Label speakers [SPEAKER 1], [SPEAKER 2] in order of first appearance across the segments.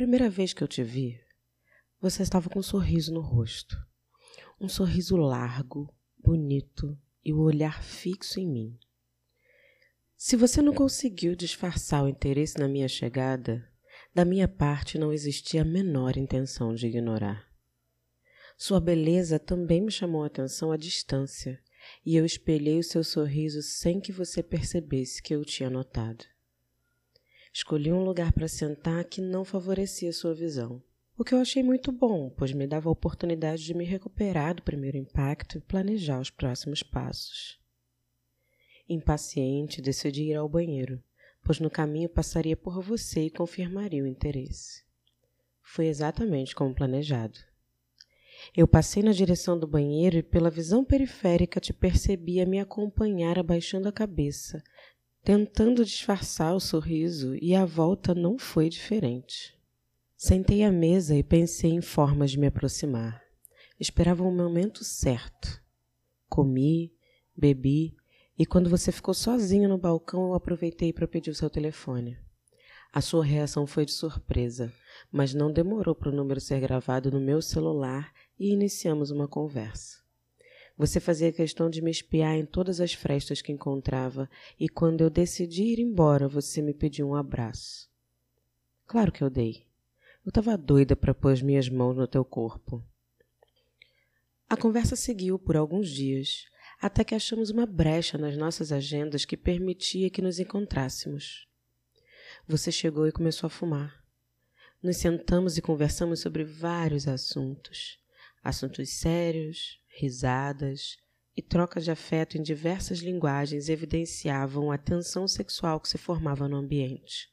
[SPEAKER 1] primeira vez que eu te vi, você estava com um sorriso no rosto. Um sorriso largo, bonito e o olhar fixo em mim. Se você não conseguiu disfarçar o interesse na minha chegada, da minha parte não existia a menor intenção de ignorar. Sua beleza também me chamou a atenção à distância, e eu espelhei o seu sorriso sem que você percebesse que eu tinha notado. Escolhi um lugar para sentar que não favorecia sua visão, o que eu achei muito bom, pois me dava a oportunidade de me recuperar do primeiro impacto e planejar os próximos passos. Impaciente, decidi ir ao banheiro, pois no caminho passaria por você e confirmaria o interesse. Foi exatamente como planejado. Eu passei na direção do banheiro e, pela visão periférica, te percebi a me acompanhar abaixando a cabeça, tentando disfarçar o sorriso, e a volta não foi diferente. Sentei à mesa e pensei em formas de me aproximar. Esperava o momento certo. Comi, bebi, e quando você ficou sozinho no balcão, eu aproveitei para pedir o seu telefone. A sua reação foi de surpresa, mas não demorou para o número ser gravado no meu celular e iniciamos uma conversa. Você fazia questão de me espiar em todas as frestas que encontrava, e quando eu decidi ir embora, você me pediu um abraço. Claro que eu dei. Eu estava doida para pôr as minhas mãos no teu corpo. A conversa seguiu por alguns dias, até que achamos uma brecha nas nossas agendas que permitia que nos encontrássemos. Você chegou e começou a fumar. Nos sentamos e conversamos sobre vários assuntos. Assuntos sérios, risadas e trocas de afeto em diversas linguagens evidenciavam a tensão sexual que se formava no ambiente.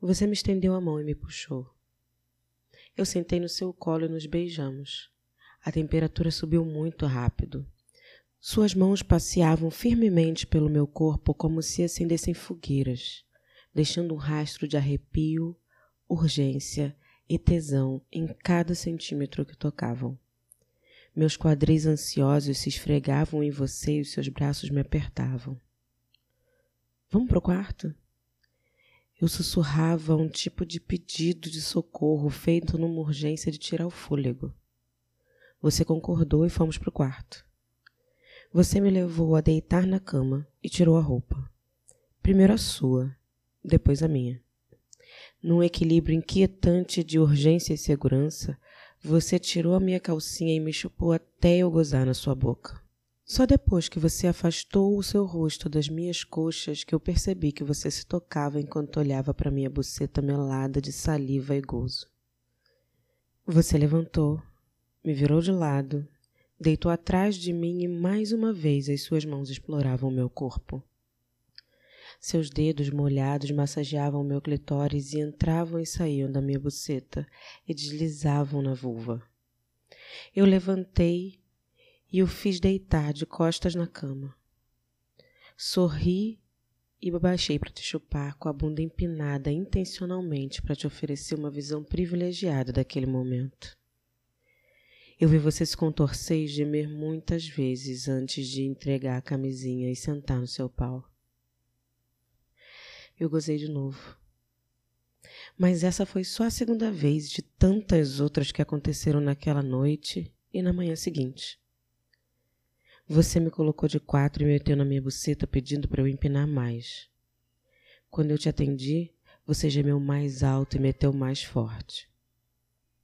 [SPEAKER 1] Você me estendeu a mão e me puxou. Eu sentei no seu colo e nos beijamos. A temperatura subiu muito rápido. Suas mãos passeavam firmemente pelo meu corpo como se acendessem fogueiras, deixando um rastro de arrepio, urgência e tesão em cada centímetro que tocavam. Meus quadris ansiosos se esfregavam em você e os seus braços me apertavam. Vamos pro quarto? Eu sussurrava um tipo de pedido de socorro feito numa urgência de tirar o fôlego. Você concordou e fomos pro quarto. Você me levou a deitar na cama e tirou a roupa. Primeiro a sua, depois a minha. Num equilíbrio inquietante de urgência e segurança, você tirou a minha calcinha e me chupou até eu gozar na sua boca. Só depois que você afastou o seu rosto das minhas coxas que eu percebi que você se tocava enquanto olhava para minha buceta melada de saliva e gozo. Você levantou, me virou de lado, deitou atrás de mim e mais uma vez as suas mãos exploravam meu corpo. Seus dedos molhados massageavam meu clitóris e entravam e saíam da minha buceta e deslizavam na vulva. Eu levantei e o fiz deitar de costas na cama. Sorri e baixei para te chupar com a bunda empinada intencionalmente para te oferecer uma visão privilegiada daquele momento. Eu vi você se contorcer e gemer muitas vezes antes de entregar a camisinha e sentar no seu pau eu gozei de novo. Mas essa foi só a segunda vez de tantas outras que aconteceram naquela noite e na manhã seguinte. Você me colocou de quatro e meteu na minha buceta pedindo para eu empinar mais. Quando eu te atendi, você gemeu mais alto e meteu mais forte.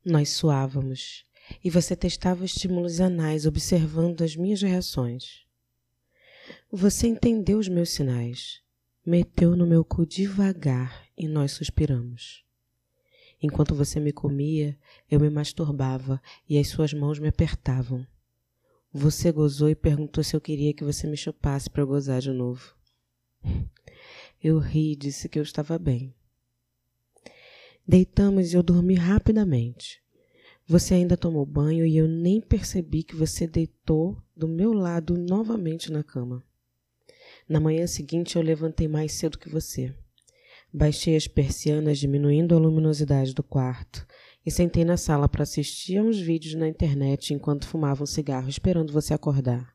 [SPEAKER 1] Nós suávamos e você testava estímulos anais observando as minhas reações. Você entendeu os meus sinais meteu no meu cu devagar e nós suspiramos. Enquanto você me comia, eu me masturbava e as suas mãos me apertavam. Você gozou e perguntou se eu queria que você me chupasse para gozar de novo. Eu ri e disse que eu estava bem. Deitamos e eu dormi rapidamente. Você ainda tomou banho e eu nem percebi que você deitou do meu lado novamente na cama. Na manhã seguinte eu levantei mais cedo que você. Baixei as persianas, diminuindo a luminosidade do quarto, e sentei na sala para assistir a uns vídeos na internet enquanto fumava um cigarro, esperando você acordar.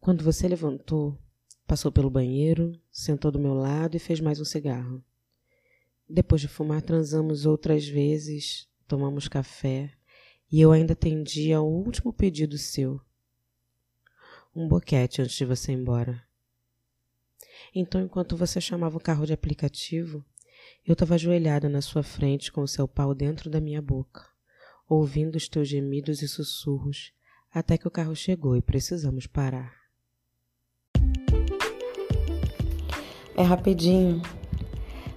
[SPEAKER 1] Quando você levantou, passou pelo banheiro, sentou do meu lado e fez mais um cigarro. Depois de fumar, transamos outras vezes, tomamos café e eu ainda atendi ao último pedido seu. Um boquete antes de você ir embora. Então, enquanto você chamava o carro de aplicativo, eu estava ajoelhada na sua frente com o seu pau dentro da minha boca, ouvindo os teus gemidos e sussurros, até que o carro chegou e precisamos parar. É rapidinho.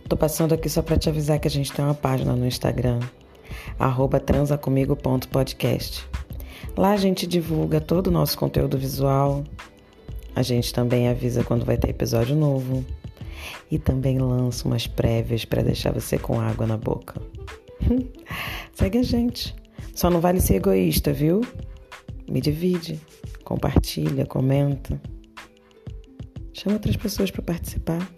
[SPEAKER 1] Tô passando aqui só para te avisar que a gente tem uma página no Instagram, transacomigo.podcast. Lá a gente divulga todo o nosso conteúdo visual. A gente também avisa quando vai ter episódio novo. E também lança umas prévias para deixar você com água na boca. Segue a gente. Só não vale ser egoísta, viu? Me divide, compartilha, comenta. Chama outras pessoas para participar.